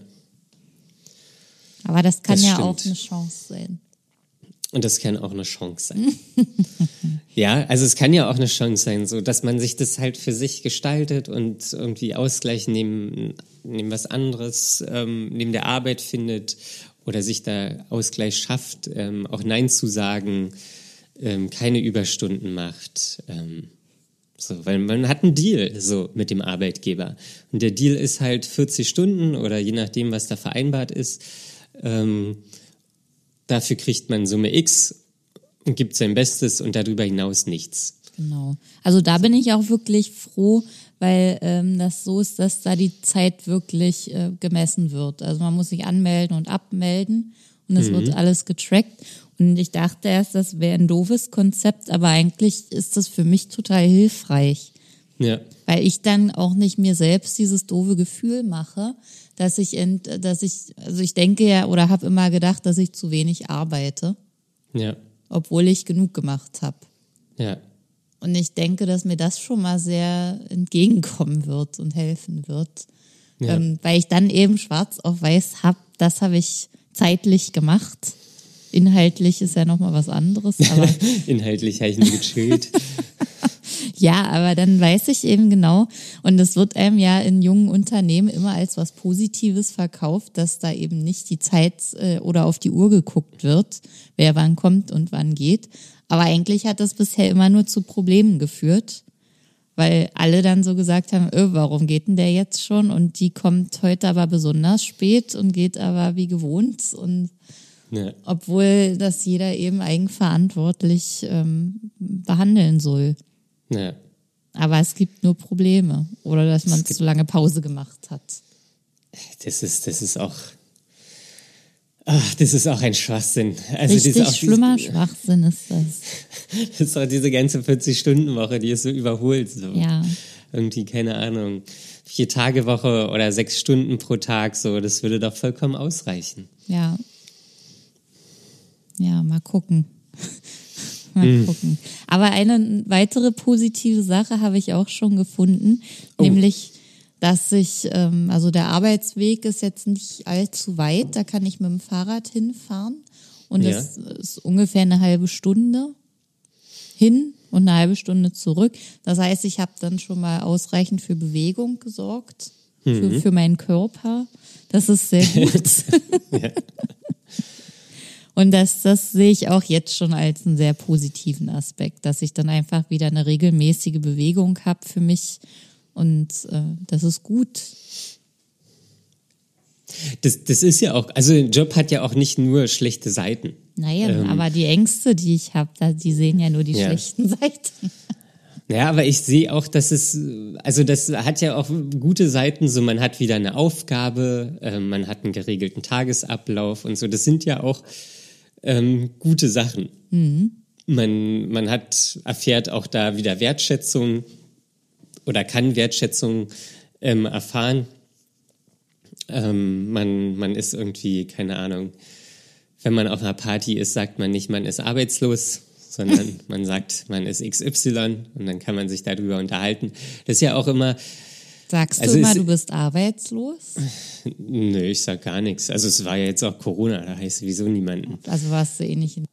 Aber das kann Das ja stimmt. auch eine Chance sein. Und das kann auch eine Chance sein. ja, also es kann ja auch eine Chance sein, so dass man sich das halt für sich gestaltet und irgendwie Ausgleich neben, neben was anderes, ähm, neben der Arbeit findet oder sich da Ausgleich schafft, ähm, auch Nein zu sagen, ähm, keine Überstunden macht. Ähm, so, weil man hat einen Deal so mit dem Arbeitgeber. Und der Deal ist halt 40 Stunden oder je nachdem, was da vereinbart ist. Ähm, dafür kriegt man Summe X und gibt sein Bestes und darüber hinaus nichts. Genau. Also da bin ich auch wirklich froh, weil ähm, das so ist, dass da die Zeit wirklich äh, gemessen wird. Also man muss sich anmelden und abmelden und es wird alles getrackt. Und ich dachte erst, das wäre ein doofes Konzept, aber eigentlich ist das für mich total hilfreich, Ja, weil ich dann auch nicht mir selbst dieses doofe Gefühl mache, dass ich, ent, dass ich, also ich denke ja oder habe immer gedacht, dass ich zu wenig arbeite, ja, obwohl ich genug gemacht habe. ja, Und ich denke, dass mir das schon mal sehr entgegenkommen wird und helfen wird. Ja. Ähm, weil ich dann eben schwarz auf weiß habe, das habe ich zeitlich gemacht. Inhaltlich ist ja nochmal was anderes, aber inhaltlich habe ich nur gechillt. ja, aber dann weiß ich eben genau, und es wird einem ja in jungen Unternehmen immer als was Positives verkauft, dass da eben nicht die Zeit äh, oder auf die Uhr geguckt wird, wer wann kommt und wann geht. Aber eigentlich hat das bisher immer nur zu Problemen geführt, weil alle dann so gesagt haben, öh, warum geht denn der jetzt schon? Und die kommt heute aber besonders spät und geht aber wie gewohnt und ja, obwohl das jeder eben eigenverantwortlich ähm, behandeln soll. ja. Aber es gibt nur Probleme oder dass man zu lange Pause gemacht hat. Das ist, das ist auch, ach, das ist auch ein Schwachsinn. Also das Richtig ist auch schlimmer Diese, Schwachsinn ist das. das ist auch diese ganze 40-Stunden-Woche, die ist so überholt. So. Ja. Irgendwie, keine Ahnung, vier Tage Woche oder sechs Stunden pro Tag, so, das würde doch vollkommen ausreichen. Ja. Ja, mal gucken. mal Hm. gucken. Aber eine weitere positive Sache habe ich auch schon gefunden, Oh. nämlich, dass ich, ähm, also der Arbeitsweg ist jetzt nicht allzu weit, da kann ich mit dem Fahrrad hinfahren und Ja. das ist ungefähr eine halbe Stunde hin und eine halbe Stunde zurück. Das heißt, ich habe dann schon mal ausreichend für Bewegung gesorgt, Mhm. für, für meinen Körper. Das ist sehr gut. Und das, das sehe ich auch jetzt schon als einen sehr positiven Aspekt, dass ich dann einfach wieder eine regelmäßige Bewegung habe für mich. Und äh, das ist gut. Das, das ist ja auch, also ein Job hat ja auch nicht nur schlechte Seiten. Naja, aber die Ängste, die ich habe, die sehen ja nur die Ähm. Ja. schlechten Seiten. Ja, aber ich sehe auch, dass es, also das hat ja auch gute Seiten, so man hat wieder eine Aufgabe, äh, man hat einen geregelten Tagesablauf und so. Das sind ja auch ähm, gute Sachen. Man, man hat, erfährt auch da wieder Wertschätzung oder kann Wertschätzung ähm, erfahren. Ähm, man, man ist irgendwie, keine Ahnung, wenn man auf einer Party ist, sagt man nicht, man ist arbeitslos, sondern man sagt, man ist XY und dann kann man sich darüber unterhalten. Das ist ja auch immer. Sagst Also du immer, es- du bist arbeitslos? Nö, ich sag gar nichts. Also es war ja jetzt auch Corona, da heißt sowieso niemanden. Also warst du eh nicht in.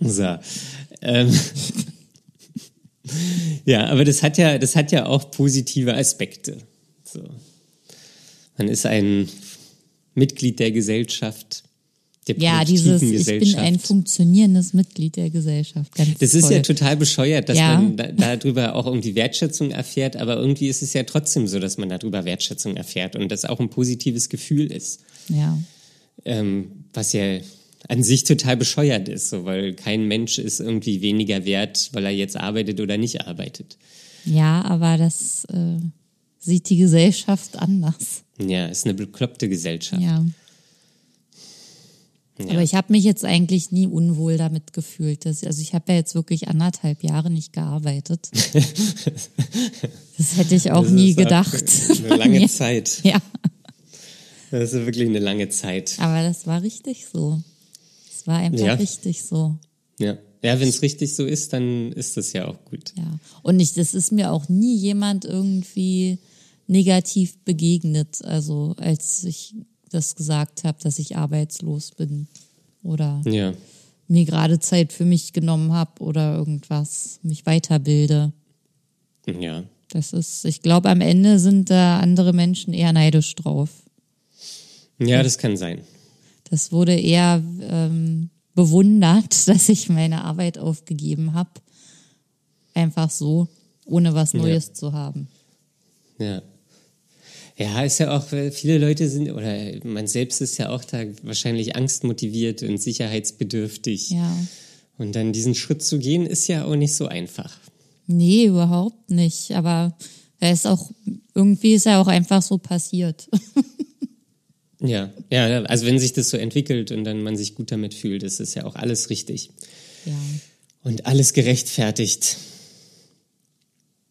So. Ähm, ja, aber das hat ja, das hat ja auch positive Aspekte. So. Man ist ein Mitglied der Gesellschaft, der Ja, dieses, ich bin ein funktionierendes Mitglied der Gesellschaft. Ganz das ist ja total bescheuert, dass Ja. man da, darüber auch irgendwie Wertschätzung erfährt, aber irgendwie ist es ja trotzdem so, dass man darüber Wertschätzung erfährt und das auch ein positives Gefühl ist. Ja. ähm, was ja an sich total bescheuert ist, so, weil kein Mensch ist irgendwie weniger wert, weil er jetzt arbeitet oder nicht arbeitet. ja, aber das äh, sieht die Gesellschaft anders. Ja, ist eine bekloppte Gesellschaft. Ja. Ja. Aber ich habe mich jetzt eigentlich nie unwohl damit gefühlt. Dass, also ich habe ja jetzt wirklich anderthalb Jahre nicht gearbeitet. das hätte ich auch Das nie ist auch gedacht. Eine lange. Zeit. Ja, Das ist wirklich eine lange Zeit. aber das war richtig so. Es war einfach Ja. richtig so. Ja, ja wenn es richtig so ist, dann ist das ja auch gut. Ja. Und ich, das ist mir auch nie jemand irgendwie negativ begegnet, also als ich das gesagt habe, dass ich arbeitslos bin oder Ja, mir gerade Zeit für mich genommen habe oder irgendwas, mich weiterbilde. ja. Das ist, ich glaube, am Ende sind da andere Menschen eher neidisch drauf. Ja, das kann sein. Das wurde eher ähm, bewundert, dass ich meine Arbeit aufgegeben habe. Einfach so, ohne was Neues zu haben. Ja. Ja, ist ja auch, viele Leute sind, oder man selbst ist ja auch da wahrscheinlich angstmotiviert und sicherheitsbedürftig. Ja. Und dann diesen Schritt zu gehen, ist ja auch nicht so einfach. Nee, überhaupt nicht. Aber er ist auch, irgendwie ist er auch einfach so passiert. Ja, ja, also wenn sich das so entwickelt und dann man sich gut damit fühlt, ist es ja auch alles richtig ja. und alles gerechtfertigt.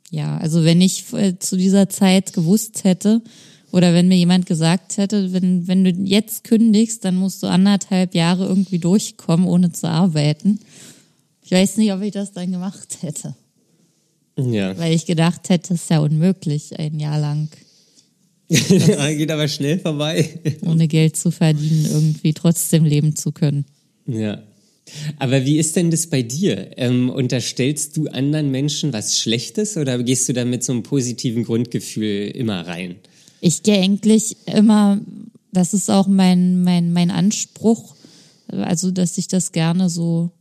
Ja, also wenn ich äh, zu dieser Zeit gewusst hätte oder wenn mir jemand gesagt hätte, wenn, wenn du jetzt kündigst, dann musst du anderthalb Jahre irgendwie durchkommen, ohne zu arbeiten. Ich weiß nicht, ob ich das dann gemacht hätte, Ja, weil ich gedacht hätte, es ist ja unmöglich, ein Jahr lang geht aber schnell vorbei. ohne Geld zu verdienen, irgendwie trotzdem leben zu können. Ja. Aber wie ist denn das bei dir? Ähm, unterstellst du anderen Menschen was Schlechtes oder gehst du da mit so einem positiven Grundgefühl immer rein? Ich gehe eigentlich immer, das ist auch mein, mein, mein Anspruch, also dass ich das gerne so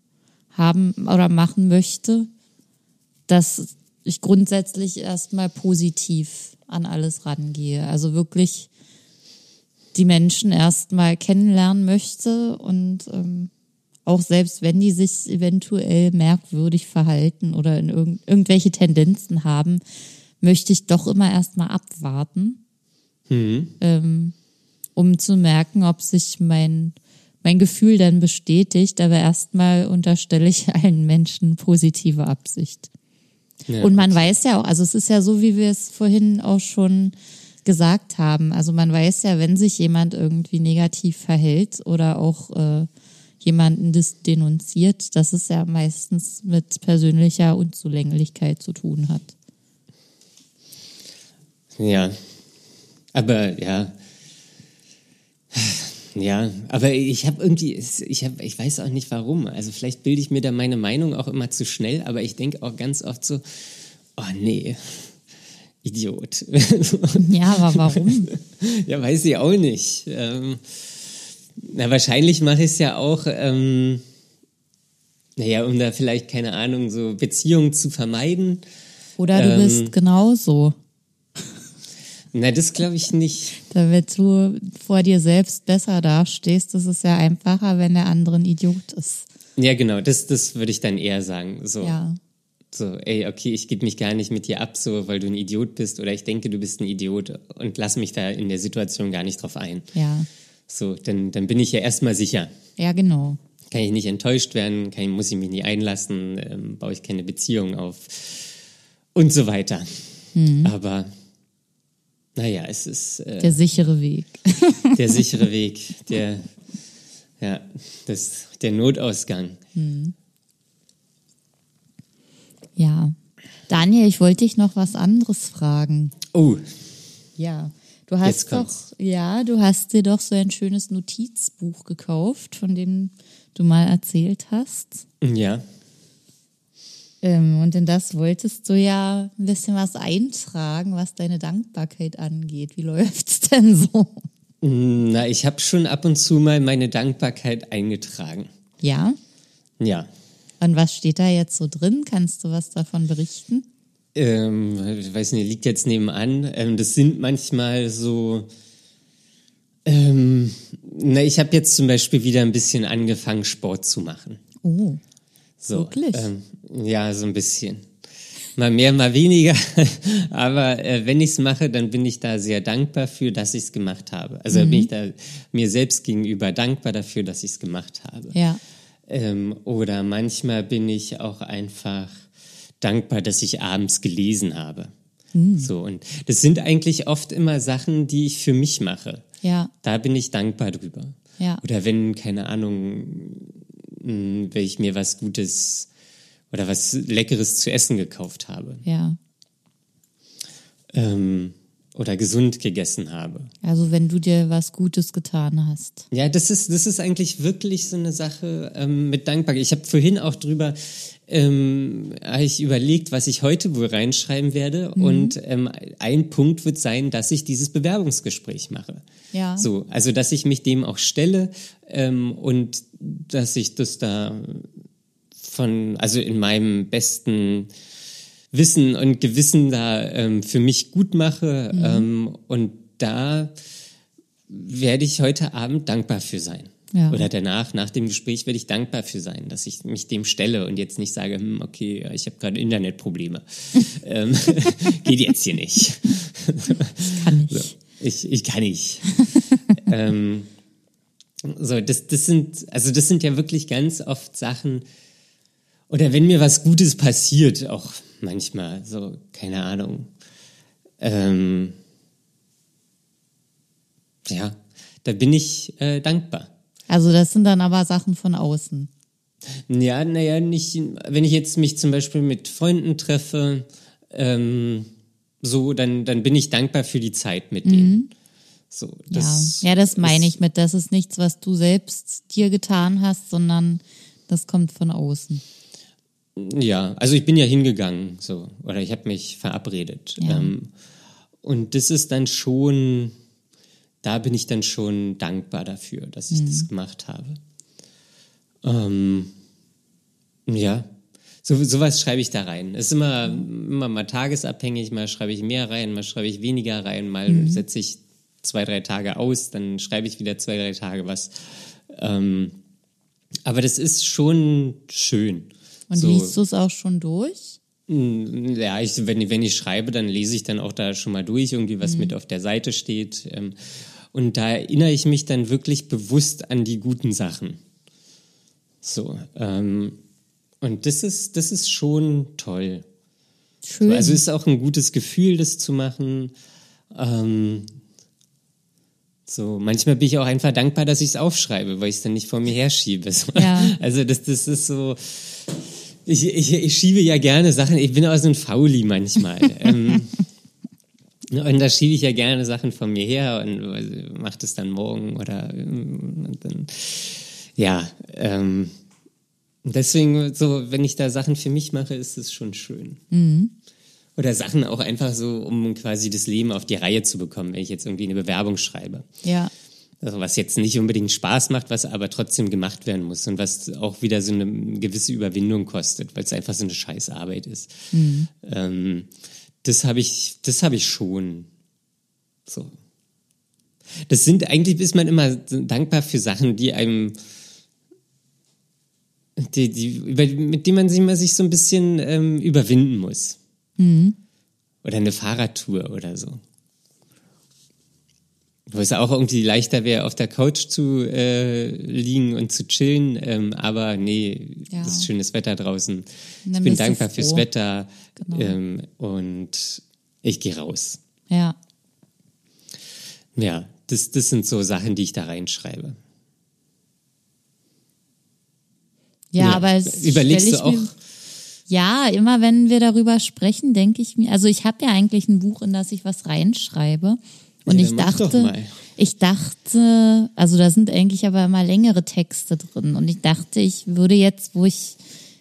haben oder machen möchte, dass ich grundsätzlich erstmal positiv an alles rangehe. Also wirklich die Menschen erstmal kennenlernen möchte und ähm, auch selbst wenn die sich eventuell merkwürdig verhalten oder in irgend, irgendwelche Tendenzen haben, möchte ich doch immer erstmal abwarten, ähm, um zu merken, ob sich mein, mein Gefühl dann bestätigt. Aber erstmal unterstelle ich allen Menschen positive Absicht. Ja. Und man weiß ja auch, also es ist ja so, wie wir es vorhin auch schon gesagt haben. Also man weiß ja, wenn sich jemand irgendwie negativ verhält oder auch äh, jemanden denunziert, dass es ja meistens mit persönlicher Unzulänglichkeit zu tun hat. Ja. Aber ja. Ja, aber ich habe irgendwie, ich habe, ich weiß auch nicht warum. Also vielleicht bilde ich mir da meine Meinung auch immer zu schnell, aber ich denke auch ganz oft so, oh nee, Idiot. Ja, aber warum? ja, weiß ich auch nicht. Ähm, na, wahrscheinlich mache ich es ja auch, ähm, naja, um da vielleicht, keine Ahnung, so Beziehungen zu vermeiden. Oder du Ähm. bist genauso, Na, das glaube ich nicht. damit du vor dir selbst besser dastehst. Das ist ja einfacher, wenn der andere ein Idiot ist. Ja, genau, das, das würde ich dann eher sagen. So, Ja. so ey, okay, ich gebe mich gar nicht mit dir ab, so, weil du ein Idiot bist oder ich denke, du bist ein Idiot und lass mich da in der Situation gar nicht drauf ein. Ja. So, dann, dann bin ich ja erstmal sicher. Ja, genau. Kann ich nicht enttäuscht werden, kann, muss ich mich nie einlassen, ähm, baue ich keine Beziehung auf und so weiter. Aber naja, es ist äh, Der sichere Weg. der sichere Weg, der Ja, das der Notausgang. Ja. Daniel, ich wollte dich noch was anderes fragen. Oh, Ja. Du hast doch, ja, du hast dir doch so ein schönes Notizbuch gekauft, von dem du mal erzählt hast. ja. Ähm, und in das wolltest du ja ein bisschen was eintragen, was deine Dankbarkeit angeht. Wie läuft's denn so? Na, ich habe schon ab und zu mal meine Dankbarkeit eingetragen. Ja. Ja. Und was steht da jetzt so drin? Kannst du was davon berichten? Ähm, ich weiß nicht, liegt jetzt nebenan. Ähm, das sind manchmal so. Ähm, na, ich habe jetzt zum Beispiel wieder ein bisschen angefangen, Sport zu machen. Oh, So, Wirklich? Ähm, ja, so ein bisschen. Mal mehr, mal weniger. Aber äh, wenn ich es mache, dann bin ich da sehr dankbar für, dass ich es gemacht habe. Also bin ich da mir selbst gegenüber dankbar dafür, dass ich es gemacht habe. ja. Ähm, oder manchmal bin ich auch einfach dankbar, dass ich abends gelesen habe. So, und das sind eigentlich oft immer Sachen, die ich für mich mache. Ja. Da bin ich dankbar drüber. Ja. Oder wenn, keine Ahnung, wenn ich mir was Gutes oder was Leckeres zu essen gekauft habe. Ja. Ähm, oder gesund gegessen habe. Also wenn du dir was Gutes getan hast. Ja, das ist, das ist eigentlich wirklich so eine Sache ähm, mit Dankbarkeit. Ich habe vorhin auch drüber ähm, hab ich überlegt, was ich heute wohl reinschreiben werde. Und ähm, ein Punkt wird sein, dass ich dieses Bewerbungsgespräch mache. Ja. So, also dass ich mich dem auch stelle ähm, und dass ich das da von, also in meinem besten Wissen und Gewissen da ähm, für mich gut mache. Ähm, und da werde ich heute Abend dankbar für sein. Ja. Oder danach, nach dem Gespräch, werde ich dankbar für sein, dass ich mich dem stelle und jetzt nicht sage, hm, okay, ich habe gerade Internetprobleme. ähm, geht jetzt hier nicht. Kann ich. So, ich, ich kann nicht. ähm, so, das, das sind, also das sind ja wirklich ganz oft Sachen, oder wenn mir was Gutes passiert, auch manchmal, so, keine Ahnung. Ähm, ja, da bin ich äh, dankbar. Also das sind dann aber Sachen von außen. Ja, naja, nicht, wenn ich jetzt mich zum Beispiel mit Freunden treffe, ähm, so, dann, dann bin ich dankbar für die Zeit mit denen. So, das ja. ja, das meine ich mit, das ist nichts, was du selbst dir getan hast, sondern das kommt von außen. Ja, also ich bin ja hingegangen, so, oder ich habe mich verabredet. Ja. Ähm, und das ist dann schon, da bin ich dann schon dankbar dafür, dass ich das gemacht habe. Ähm, ja, so, sowas schreibe ich da rein. Es ist immer, immer mal tagesabhängig, mal schreibe ich mehr rein, mal schreibe ich weniger rein, mal setze ich zwei, drei Tage aus, dann schreibe ich wieder zwei, drei Tage was. Ähm, aber das ist schon schön. Und So. liest du es auch schon durch? Mm, Ja, ich, wenn, wenn ich schreibe, dann lese ich dann auch da schon mal durch, irgendwie was mit auf der Seite steht. Ähm, und da erinnere ich mich dann wirklich bewusst an die guten Sachen. So. Ähm, und das ist, das ist schon toll. Schön. Also es ist auch ein gutes Gefühl, das zu machen. Ähm, so, manchmal bin ich auch einfach dankbar, dass ich es aufschreibe, weil ich es dann nicht vor mir herschiebe. So. Ja. Also das, das ist so. Ich, ich, ich schiebe ja gerne Sachen. Ich bin auch so ein Fauli manchmal. ähm, und da schiebe ich ja gerne Sachen von mir her und mache das dann morgen oder ähm, dann, ja. Ähm, deswegen so, wenn ich da Sachen für mich mache, ist es schon schön. Oder Sachen auch einfach so, um quasi das Leben auf die Reihe zu bekommen, wenn ich jetzt irgendwie eine Bewerbung schreibe. ja. Also was jetzt nicht unbedingt Spaß macht, was aber trotzdem gemacht werden muss und was auch wieder so eine gewisse Überwindung kostet, weil es einfach so eine Scheißarbeit ist. Ähm, das habe ich, das habe ich schon. So. Das sind eigentlich ist man immer dankbar für Sachen, die einem, die, die, über, mit denen man sich immer sich so ein bisschen ähm, überwinden muss. Oder eine Fahrradtour oder so. Wo es auch irgendwie leichter wäre, auf der Couch zu äh, liegen und zu chillen. Ähm, aber nee, Ja. es ist schönes Wetter draußen. Und Ich dann bin dankbar fürs froh. Wetter Genau. ähm, und ich gehe raus. Ja. Ja, das, das sind so Sachen, die ich da reinschreibe. Ja, Ja. aber es Überlegst du auch- Mir, ja, immer wenn wir darüber sprechen, denke ich mir, also ich habe ja eigentlich ein Buch, in das ich was reinschreibe. Und Ja, ich dachte, ich dachte, also da sind eigentlich aber immer längere Texte drin. Und ich dachte, ich würde jetzt, wo ich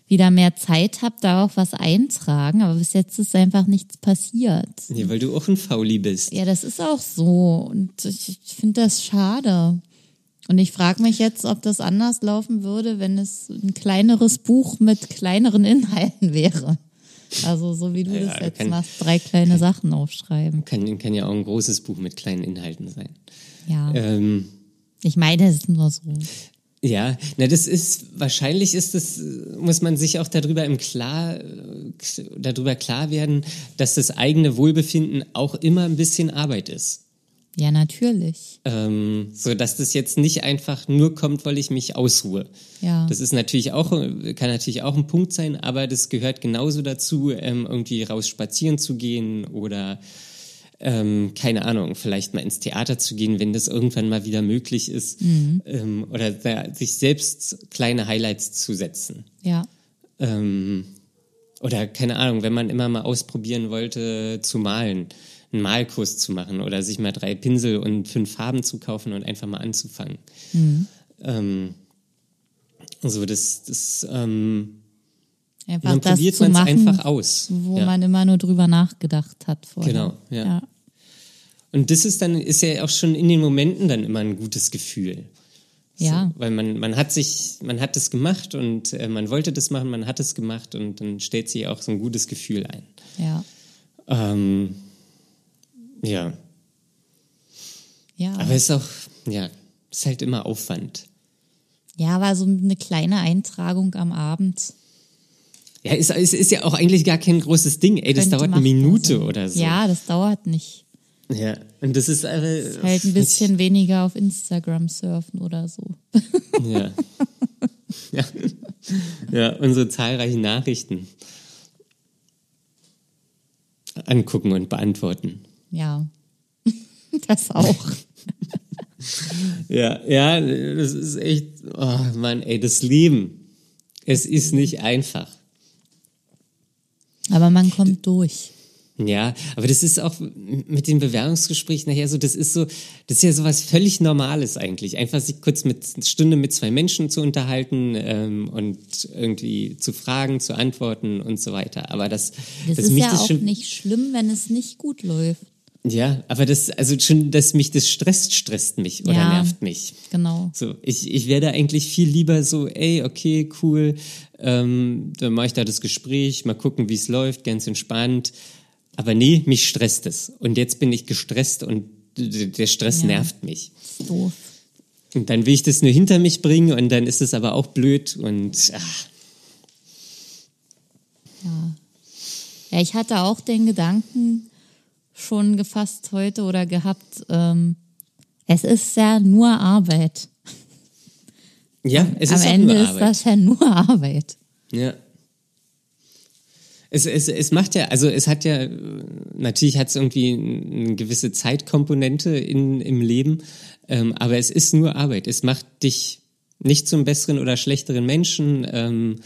wieder mehr Zeit habe, da auch was eintragen. Aber bis jetzt ist einfach nichts passiert. Ja, weil du auch ein Fauli bist. Ja, das ist auch so. Und ich, ich finde das schade. Und ich frage mich jetzt, ob das anders laufen würde, wenn es ein kleineres Buch mit kleineren Inhalten wäre. Also so wie du Ja, das jetzt kann- machst, drei kleine Sachen aufschreiben. Kann, kann ja auch ein großes Buch mit kleinen Inhalten sein. Ja. Ähm, Ich meine, es ist nur so. Ja, na das ist wahrscheinlich ist es muss man sich auch darüber im klar darüber klar werden, dass das eigene Wohlbefinden auch immer ein bisschen Arbeit ist. Ja, natürlich. Ähm, so dass das jetzt nicht einfach nur kommt, weil ich mich ausruhe. Ja. Das ist natürlich auch kann natürlich auch ein Punkt sein, aber das gehört genauso dazu, ähm, irgendwie raus spazieren zu gehen oder ähm, keine Ahnung, vielleicht mal ins Theater zu gehen, wenn das irgendwann mal wieder möglich ist, ähm, oder da, sich selbst kleine Highlights zu setzen. Ja. Ähm, oder keine Ahnung, wenn man immer mal ausprobieren wollte zu malen, einen Malkurs zu machen oder sich mal drei Pinsel und fünf Farben zu kaufen und einfach mal anzufangen. Ähm, so, das, das das Einfach dann probiert man es einfach aus. wo ja. man immer nur drüber nachgedacht hat vorher. Genau, ja. ja. Und das ist dann, ist ja auch schon in den Momenten dann immer ein gutes Gefühl. Ja. So, weil man, man hat sich, man hat das gemacht und äh, man wollte das machen, man hat es gemacht und dann stellt sich auch so ein gutes Gefühl ein. Ja. Ähm, ja, Ja. aber es ist auch, ja, ist halt immer Aufwand. ja, aber so eine kleine Eintragung am Abend. Ja, es, es ist ja auch eigentlich gar kein großes Ding. Ey, das könnte dauert eine machbar Minute sein. oder so. Ja, das dauert nicht. Ja, und das ist einfach. Halt ein bisschen weniger auf Instagram surfen oder so. Ja. ja. Ja, unsere zahlreichen Nachrichten angucken und beantworten. Ja. Das auch. Ja, ja, das ist echt, oh Mann, ey, das Leben. Es ist nicht einfach. Aber man kommt durch. Ja, aber das ist auch mit dem Bewerbungsgespräch nachher so, das ist so, das ist ja sowas völlig Normales eigentlich. Einfach sich kurz mit eine Stunde mit zwei Menschen zu unterhalten ähm, und irgendwie zu fragen, zu antworten und so weiter. Aber das, Das, dass ist ja das auch nicht schlimm, wenn es nicht gut läuft. Ja, aber das, also schon, dass mich das stresst, stresst mich oder Ja. nervt mich. Genau. So, ich, ich werde eigentlich viel lieber so, ey, okay, cool, ähm, dann mache ich da das Gespräch, mal gucken, wie es läuft, ganz entspannt. Aber nee, mich stresst es. Und jetzt bin ich gestresst und der Stress Ja. nervt mich. Doof. Und dann will ich das nur hinter mich bringen und dann ist es aber auch blöd und ach, Ja. Ja, ich hatte auch den Gedanken schon gefasst heute oder gehabt, ähm, es ist ja nur Arbeit. ja, es Am ist auch Ende nur ist Arbeit. das ja nur Arbeit. Ja. Es, es, es macht ja, also es hat ja, äh, natürlich hat es irgendwie eine gewisse Zeitkomponente in, im Leben, ähm, aber es ist nur Arbeit. Es macht dich nicht zum besseren oder schlechteren Menschen. Ähm,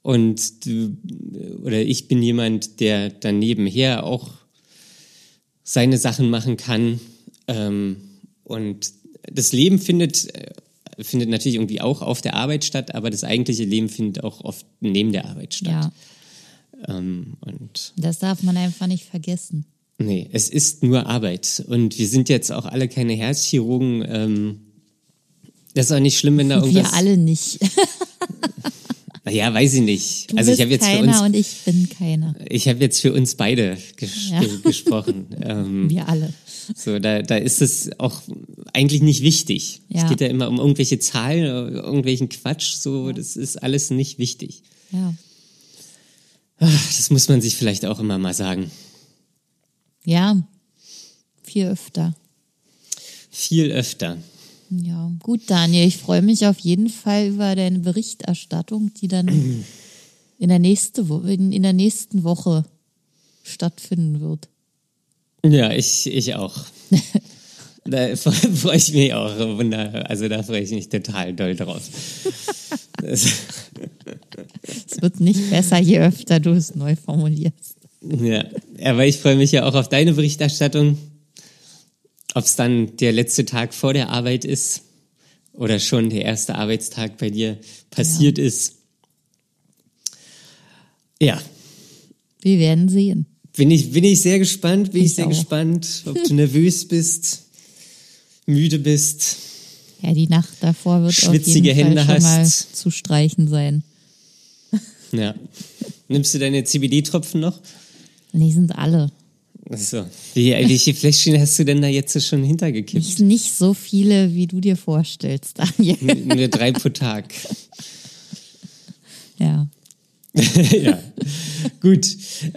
und du, oder ich bin jemand, der dann nebenher auch seine Sachen machen kann. Ähm, und das Leben findet, äh, findet natürlich irgendwie auch auf der Arbeit statt, aber das eigentliche Leben findet auch oft neben der Arbeit statt. Ja, Ähm, und das darf man einfach nicht vergessen. nee, es ist nur Arbeit. Und wir sind jetzt auch alle keine Herzchirurgen. Ähm, das ist auch nicht schlimm, wenn da irgendwas. Wir alle nicht. Naja, weiß ich nicht. Du also ich habe jetzt für keiner uns, und ich bin keiner. ich habe jetzt für uns beide ges Ja. ge gesprochen. ähm, Wir alle. So, da, da ist es auch eigentlich nicht wichtig. Es Ja. geht ja immer um irgendwelche Zahlen, irgendwelchen Quatsch, so, das ist alles nicht wichtig. Ja. Ach, Das muss man sich vielleicht auch immer mal sagen. Ja. Viel öfter. Viel öfter. Ja, gut, Daniel. Ich freue mich auf jeden Fall über deine Berichterstattung, die dann in der, nächste Wo in, in der nächsten Woche stattfinden wird. Ja, ich, ich auch. da freue ich mich auch. Wunder, also da freue ich mich total doll drauf. Es wird nicht besser, je öfter du es neu formulierst. Ja, aber ich freue mich ja auch auf deine Berichterstattung. Ob es dann der letzte Tag vor der Arbeit ist oder schon der erste Arbeitstag bei dir passiert ja. ist. Ja. Wir werden sehen. Bin ich, bin ich sehr gespannt, bin ich, ich sehr auch. gespannt, ob du nervös bist, müde bist. Ja, die Nacht davor wird schwitzige auf jeden Hände Fall schon hast. mal zu streichen sein. Ja. Nimmst du deine CBD-Tropfen noch? Nee, sind alle. Achso. Wie, welche Fläschchen hast du denn da jetzt schon hintergekippt? Nicht, nicht so viele, wie du dir vorstellst, Daniel. Nur drei pro Tag. Ja. ja. Gut.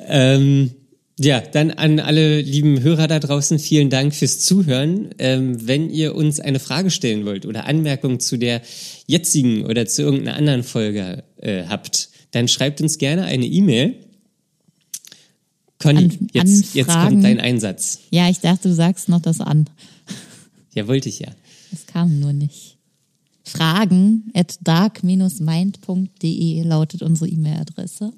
Ähm, ja, dann an alle lieben Hörer da draußen vielen Dank fürs Zuhören. Ähm, wenn ihr uns eine Frage stellen wollt oder Anmerkungen zu der jetzigen oder zu irgendeiner anderen Folge äh, habt, dann schreibt uns gerne eine E-Mail. Conny, an, jetzt, jetzt kommt dein Einsatz. Ja, ich dachte, du sagst noch das an. Ja, wollte ich ja. Es kam nur nicht. Fragen at dark-mind.de lautet unsere E-Mail-Adresse.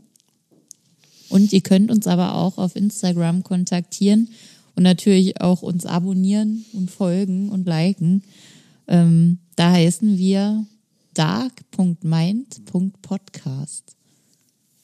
Und ihr könnt uns aber auch auf Instagram kontaktieren und natürlich auch uns abonnieren und folgen und liken. Ähm, da heißen wir dark.mind.podcast.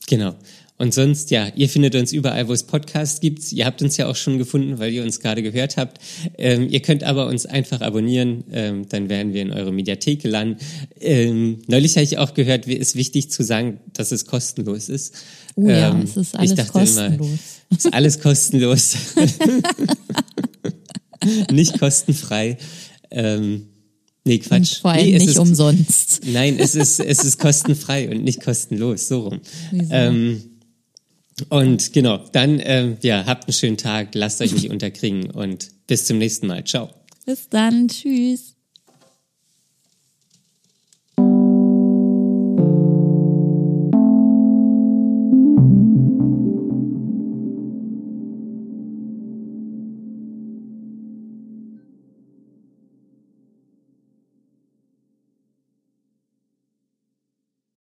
Genau. Und sonst, ja, ihr findet uns überall, wo es Podcasts gibt. Ihr habt uns ja auch schon gefunden, weil ihr uns gerade gehört habt. Ähm, ihr könnt aber uns einfach abonnieren, ähm, dann werden wir in eure Mediathek landen. Ähm, neulich habe ich auch gehört, es ist wichtig zu sagen, dass es kostenlos ist. Oh ja, ähm, es ist alles kostenlos. Immer, ist alles kostenlos. Nicht kostenfrei. Ähm, Nee, Quatsch. Und vor allem nee, nicht ist, umsonst. Nein, es ist, es ist kostenfrei und nicht kostenlos, so rum. Ähm, und genau, dann ähm, ja, habt einen schönen Tag, lasst euch nicht unterkriegen und bis zum nächsten Mal. Ciao. Bis dann, tschüss.